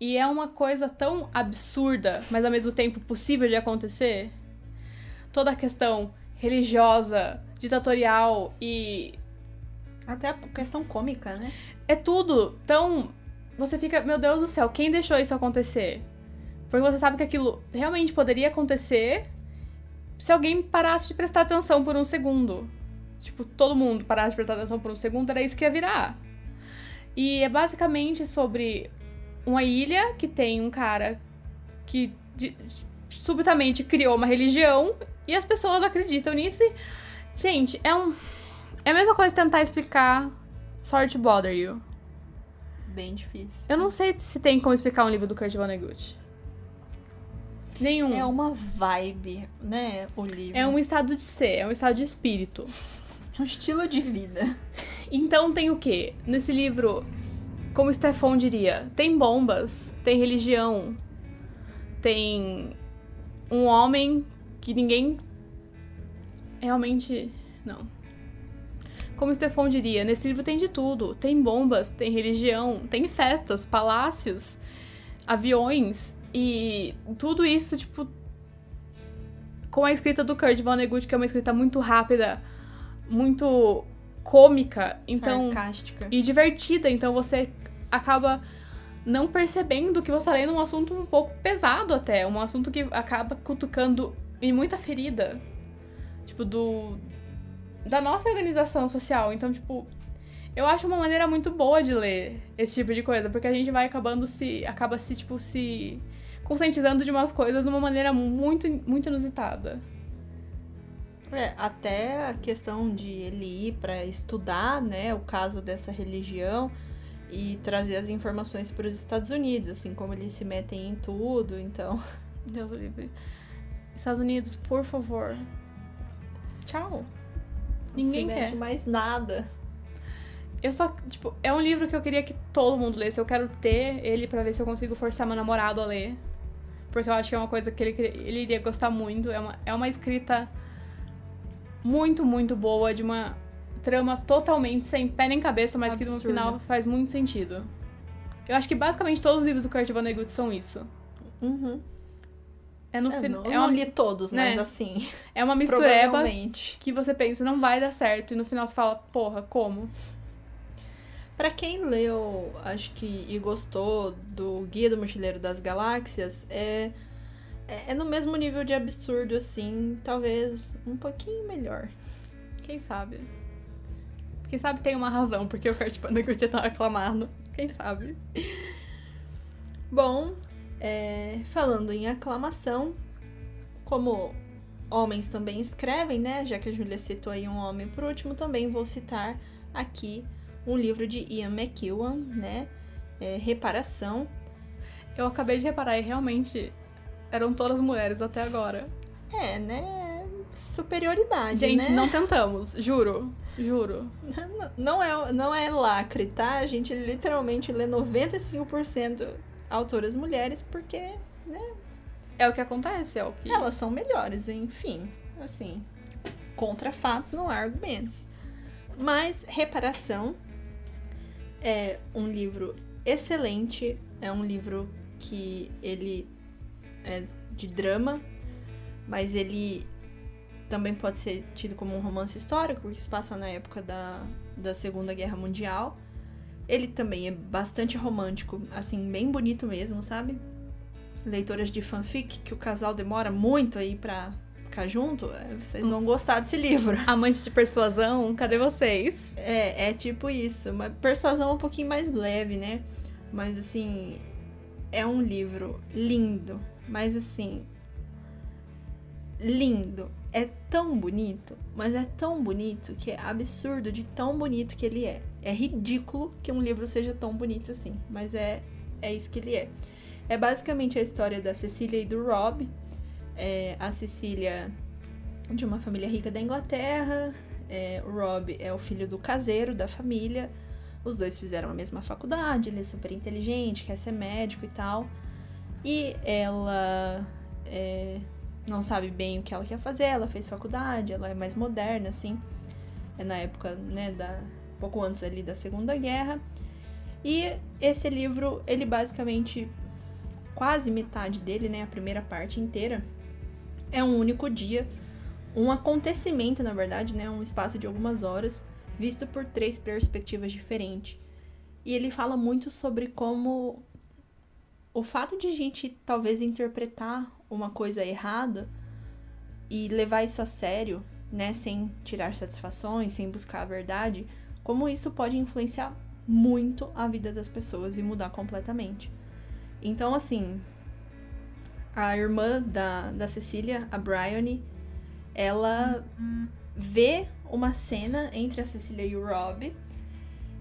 E é uma coisa tão absurda, mas ao mesmo tempo possível de acontecer. Toda a questão religiosa, ditatorial e Até a questão cômica, né? é tudo tão. Você fica, meu Deus do céu, quem deixou isso acontecer? Porque você sabe que aquilo realmente poderia acontecer se alguém parasse de prestar atenção por um segundo. Tipo, todo mundo parasse de prestar atenção por um segundo, era isso que ia virar. E é basicamente sobre uma ilha que tem um cara que de- subitamente criou uma religião e as pessoas acreditam nisso e. Gente, é um. É a mesma coisa tentar explicar Sorry to Bother You. Bem difícil. Eu não sei se tem como explicar um livro do Kurt Vonnegut. Nenhum. É uma vibe, né? O livro. É um estado de ser, é um estado de espírito. É um estilo de vida. Então tem o quê? Nesse livro, como Stefan diria, tem bombas, tem religião, tem um homem que ninguém realmente. Não. Como Stefan diria, nesse livro tem de tudo. Tem bombas, tem religião, tem festas, palácios, aviões e tudo isso, tipo. Com a escrita do Kurt Vonnegut, que é uma escrita muito rápida, muito cômica, então Sarcástica. e divertida, então você acaba não percebendo que você tá lendo um assunto um pouco pesado até, um assunto que acaba cutucando em muita ferida, tipo do da nossa organização social. Então, tipo, eu acho uma maneira muito boa de ler esse tipo de coisa, porque a gente vai acabando se acaba se tipo se conscientizando de umas coisas de uma maneira muito muito inusitada. É, até a questão de ele ir pra estudar, né, o caso dessa religião e trazer as informações para os Estados Unidos, assim como eles se metem em tudo, então. Deus livre. Estados Unidos, por favor. Tchau. Ninguém não se mete quer. mais nada. Eu só, tipo, é um livro que eu queria que todo mundo lesse. Eu quero ter ele pra ver se eu consigo forçar meu namorado a ler. Porque eu acho que é uma coisa que ele, ele iria gostar muito. É uma, é uma escrita muito, muito boa, de uma trama totalmente sem pé nem cabeça, mas que no final faz muito sentido. Eu acho que basicamente todos os livros do Kurt Vonnegut são isso. Uhum. É no Eu final. não, É, eu não uma- li todos, mas né? assim, é uma mistureba que você pensa, não vai dar certo, e no final você fala, porra, como? Pra quem leu, acho que e gostou do Guia do Mochileiro das Galáxias, é, é, é no mesmo nível de absurdo, assim, talvez um pouquinho melhor. Quem sabe? Quem sabe tem uma razão porque o Kurt Vonnegut é tão aclamado. Quem sabe? Bom, é, falando em aclamação, como homens também escrevem, né? Já que a Julia citou aí um homem por último, também vou citar aqui um livro de Ian McEwan, né? É, Reparação. Eu acabei de reparar e realmente eram todas mulheres até agora. É, né? Superioridade, Gente, né? não tentamos, juro. Juro. Não é, não é lacre, tá? A gente literalmente lê 95% autoras mulheres porque, né? É o que acontece, é o que. Elas são melhores, enfim. Assim, contra fatos não há argumentos. Mas Reparação é um livro excelente, é um livro que ele é de drama, mas ele também pode ser tido como um romance histórico, porque se passa na época da, da Segunda Guerra Mundial. Ele também é bastante romântico, assim, bem bonito mesmo, sabe? Leitoras de fanfic, que o casal demora muito aí pra ficar junto, é, vocês vão gostar desse livro. Amantes de persuasão, cadê vocês? É, é tipo isso. Uma persuasão um pouquinho mais leve, né? Mas assim, é um livro lindo. Mas assim. Lindo. É tão bonito, mas é tão bonito que é absurdo de tão bonito que ele é. É ridículo que um livro seja tão bonito assim, mas é, é isso que ele é. É basicamente a história da Cecília e do Rob. É, a Cecília de uma família rica da Inglaterra, é, o Rob é o filho do caseiro da família. Os dois fizeram a mesma faculdade, ele é super inteligente, quer ser médico e tal. E ela é, não sabe bem o que ela quer fazer, ela fez faculdade, ela é mais moderna, assim. É na época, né, da, pouco antes ali da Segunda Guerra. E esse livro, ele basicamente, quase metade dele, né, a primeira parte inteira, é um único dia, um acontecimento, na verdade, né, um espaço de algumas horas, visto por três perspectivas diferentes. E ele fala muito sobre como o fato de a gente talvez interpretar uma coisa errada e levar isso a sério, né, sem tirar satisfações, sem buscar a verdade, como isso pode influenciar muito a vida das pessoas e mudar completamente. Então, assim, a irmã da, da Cecília, a Bryony, ela vê uma cena entre a Cecília e o Rob.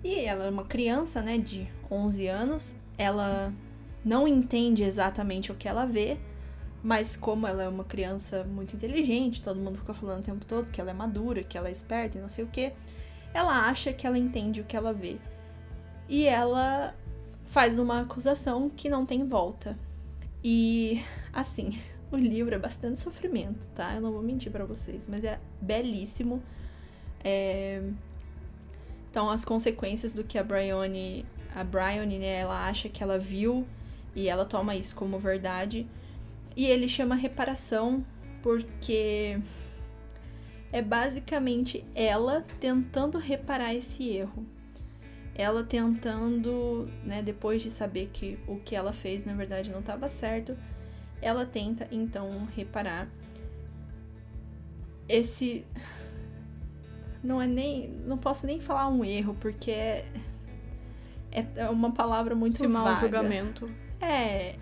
E ela é uma criança, né, de 11 anos. Ela não entende exatamente o que ela vê, mas como ela é uma criança muito inteligente, todo mundo fica falando o tempo todo que ela é madura, que ela é esperta e não sei o que, ela acha que ela entende o que ela vê. E ela faz uma acusação que não tem volta. E assim, o livro é bastante sofrimento, tá? Eu não vou mentir para vocês, mas é belíssimo. É... Então, as consequências do que a Bryony, a Bryony, né, ela acha que ela viu e ela toma isso como verdade. E ele chama reparação porque é basicamente ela tentando reparar esse erro. Ela tentando, né, depois de saber que o que ela fez na verdade não estava certo, ela tenta então reparar esse não é nem não posso nem falar um erro porque é é uma palavra muito Esse mau vaga. julgamento. É.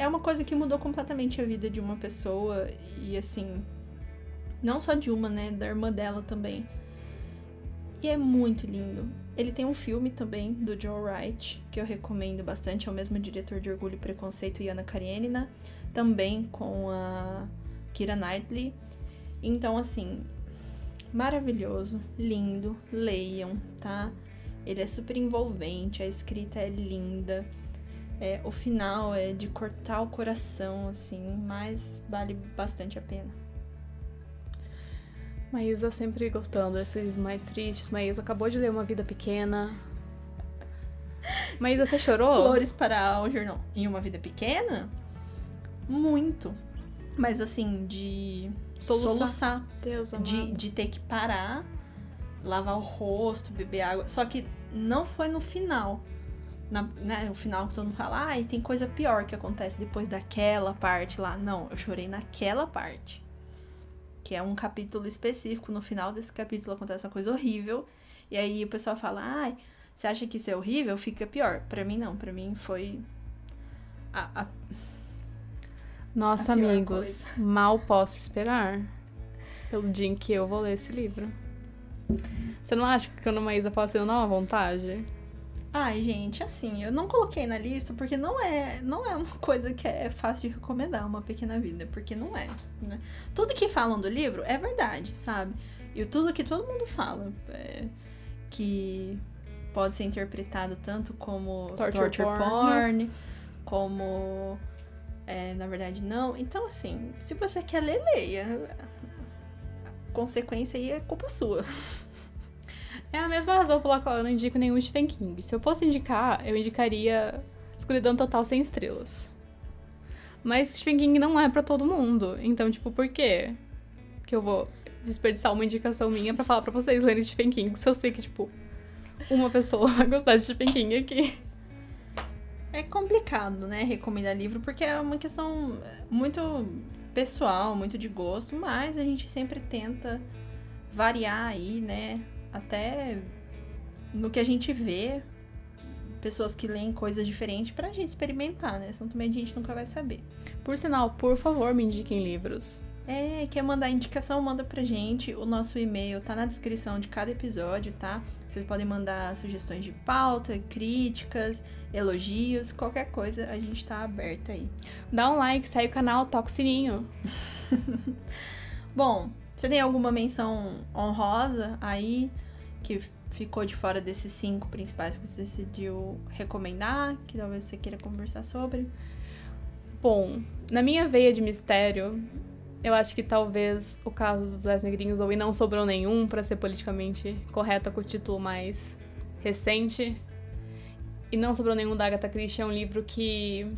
É uma coisa que mudou completamente a vida de uma pessoa. E assim. Não só de uma, né? Da irmã dela também. E é muito lindo. Ele tem um filme também do Joe Wright, que eu recomendo bastante. É o mesmo diretor de Orgulho e Preconceito e Ana Karenina. Também com a Kira Knightley. Então, assim, maravilhoso, lindo. Leiam, tá? Ele é super envolvente, a escrita é linda. É, o final é de cortar o coração, assim, mas vale bastante a pena. Maísa sempre gostando desses mais tristes. Maísa acabou de ler Uma Vida Pequena. Maísa, você chorou? Flores para Algernon em Uma Vida Pequena? Muito. Mas assim, de Soluçar. soluçar. Deus amado. De, de ter que parar lavar o rosto, beber água. Só que não foi no final. Na, né, no final que todo mundo fala, ai, tem coisa pior que acontece depois daquela parte lá. Não, eu chorei naquela parte. Que é um capítulo específico. No final desse capítulo acontece uma coisa horrível. E aí o pessoal fala, ai, você acha que isso é horrível? Fica pior. Pra mim, não. Pra mim foi. A, a... Nossa, A amigos, mal posso esperar pelo dia em que eu vou ler esse livro. Você não acha que quando uma Isa fala assim, não dá uma vontade? Ai, gente, assim, eu não coloquei na lista porque não é, não é uma coisa que é fácil de recomendar, uma pequena vida, porque não é, né? Tudo que falam do livro é verdade, sabe? E tudo que todo mundo fala é que pode ser interpretado tanto como Torture torture, porn. porn, como é, na verdade não. Então, assim, se você quer ler, leia. A consequência aí é culpa sua. É a mesma razão pela qual eu não indico nenhum Stephen King. Se eu fosse indicar, eu indicaria Escuridão Total Sem Estrelas. Mas Stephen King não é pra todo mundo. Então, tipo, por quê que eu vou desperdiçar uma indicação minha pra falar pra vocês lerem Stephen King se eu sei que, tipo, uma pessoa vai gostar de Stephen King aqui? É complicado, né, recomendar livro, porque é uma questão muito pessoal, muito de gosto, mas a gente sempre tenta variar aí, né, até no que a gente vê, pessoas que leem coisas diferentes pra gente experimentar, né, senão também a gente nunca vai saber. Por sinal, por favor, me indiquem livros. É, quer mandar indicação, manda pra gente. O nosso e-mail tá na descrição de cada episódio, tá? Vocês podem mandar sugestões de pauta, críticas, elogios, qualquer coisa, a gente tá aberta aí. Dá um like, segue o canal, toca o sininho. Bom, você tem alguma menção honrosa aí que ficou de fora desses cinco principais que você decidiu recomendar, que talvez você queira conversar sobre? Bom, na minha veia de mistério, eu acho que talvez o caso dos Dez Negrinhos ou E Não Sobrou Nenhum, pra ser politicamente correta com o título mais recente. E Não Sobrou Nenhum da Agatha Christie é um livro que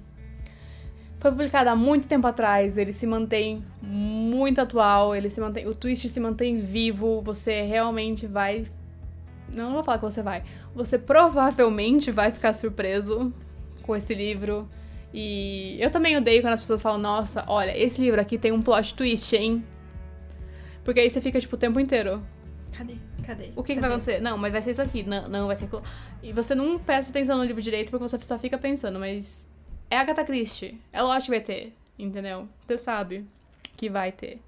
foi publicado há muito tempo atrás, ele se mantém muito atual, ele se mantém, o twist se mantém vivo, você realmente vai não, não vou falar que você vai. Você provavelmente vai ficar surpreso com esse livro. E eu também odeio quando as pessoas falam, nossa, olha, esse livro aqui tem um plot twist, hein? Porque aí você fica, tipo, o tempo inteiro. Cadê? Cadê? O que, que vai Cadê? acontecer? Não, mas vai ser isso aqui. Não, não, vai ser aquilo. E você não presta atenção no livro direito porque você só fica pensando, mas é Agatha Christie. É lógico que vai ter, entendeu? Você sabe que vai ter.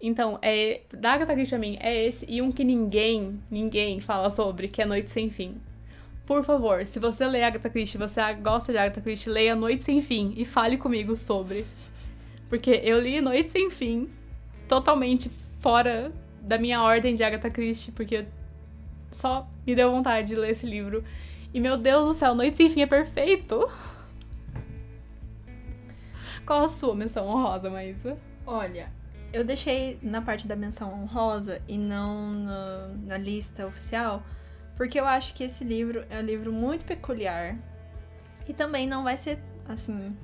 Então, é, da Agatha Christie pra mim, é esse e um que ninguém, ninguém fala sobre, que é Noite Sem Fim. Por favor, se você lê Agatha Christie, você gosta de Agatha Christie, leia Noite Sem Fim e fale comigo sobre. Porque eu li Noite Sem Fim, totalmente fora da minha ordem de Agatha Christie, porque só me deu vontade de ler esse livro. E meu Deus do céu, Noite Sem Fim é perfeito! Qual a sua menção honrosa, Maísa? Olha, eu deixei na parte da menção honrosa e não no- na lista oficial, porque eu acho que esse livro é um livro muito peculiar e também não vai ser assim.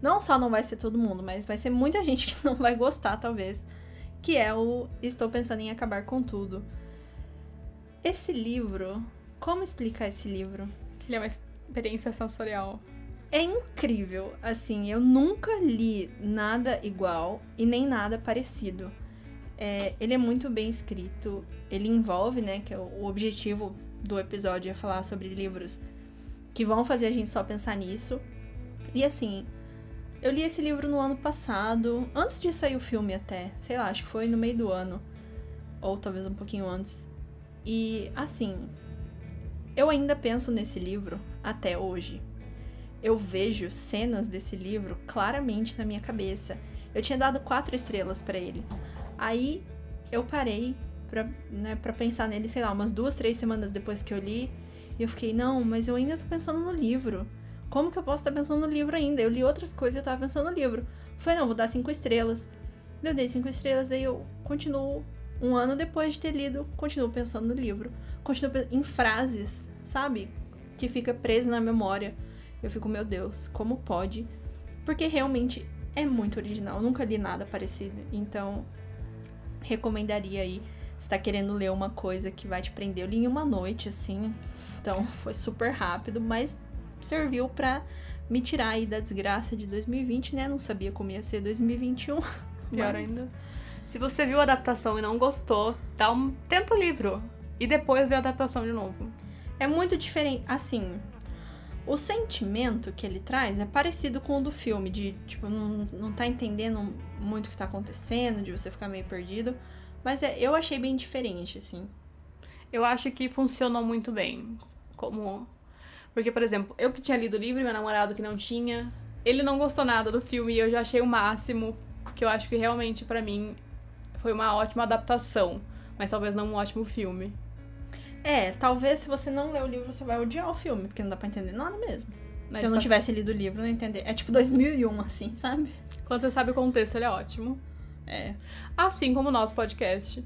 Não só não vai ser todo mundo, mas vai ser muita gente que não vai gostar, talvez. Que é o Estou Pensando em Acabar com Tudo. Esse livro. Como explicar esse livro? Ele é uma experiência sensorial. É incrível, assim, eu nunca li nada igual e nem nada parecido. É, ele é muito bem escrito, ele envolve, né, que é o objetivo do episódio é falar sobre livros que vão fazer a gente só pensar nisso. E assim, eu li esse livro no ano passado, antes de sair o filme até, sei lá, acho que foi no meio do ano, ou talvez um pouquinho antes. E assim, eu ainda penso nesse livro até hoje eu vejo cenas desse livro claramente na minha cabeça. Eu tinha dado quatro estrelas pra ele. Aí eu parei pra, né, pra pensar nele, sei lá, umas duas, três semanas depois que eu li. E eu fiquei, não, mas eu ainda tô pensando no livro. Como que eu posso estar pensando no livro ainda? Eu li outras coisas e eu tava pensando no livro. Falei, não, vou dar cinco estrelas. Eu dei cinco estrelas, daí eu continuo, um ano depois de ter lido, continuo pensando no livro. Continuo em frases, sabe? Que fica preso na memória. Eu fico, meu Deus, como pode? Porque realmente é muito original. Nunca li nada parecido. Então, recomendaria aí. Você tá querendo ler uma coisa que vai te prender. Eu li em uma noite, assim. Então foi super rápido, mas serviu pra me tirar aí da desgraça de 2020, né? Não sabia como ia ser 2021. Pior mas... ainda. Se você viu a adaptação e não gostou, dá um... tenta o livro. E depois vê a adaptação de novo. É muito diferente. Assim, o sentimento que ele traz é parecido com o do filme, de, tipo, não, não tá entendendo muito o que tá acontecendo, de você ficar meio perdido. Mas é, eu achei bem diferente, assim. Eu acho que funcionou muito bem. Como. Porque, por exemplo, eu que tinha lido o livro e meu namorado que não tinha, ele não gostou nada do filme e eu já achei o máximo. Que eu acho que realmente, para mim, foi uma ótima adaptação. Mas talvez não um ótimo filme. É, talvez se você não ler o livro, você vai odiar o filme, porque não dá pra entender nada mesmo. Mas se eu não tivesse lido o livro, não entender. É tipo 2001, assim, sabe? Quando você sabe o contexto, ele é ótimo. É. Assim como o nosso podcast.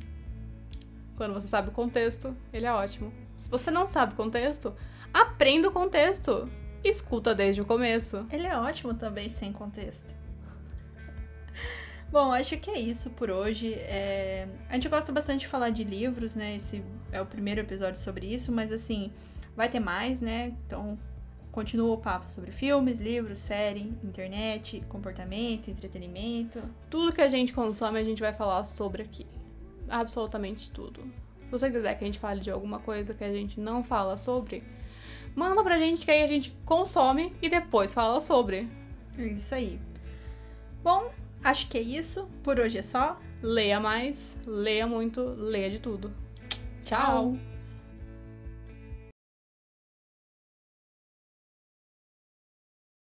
Quando você sabe o contexto, ele é ótimo. Se você não sabe o contexto, aprenda o contexto. Escuta desde o começo. Ele é ótimo também sem contexto. Bom, acho que é isso por hoje. É, A gente gosta bastante de falar de livros, né? Esse é o primeiro episódio sobre isso, mas assim, vai ter mais, né? Então, continua o papo sobre filmes, livros, série, internet, comportamento, entretenimento. Tudo que a gente consome, a gente vai falar sobre aqui. Absolutamente tudo. Se você quiser que a gente fale de alguma coisa que a gente não fala sobre, manda pra gente que aí a gente consome e depois fala sobre. É isso aí. Bom, acho que é isso. Por hoje é só. Leia mais, leia muito, leia de tudo. Tchau.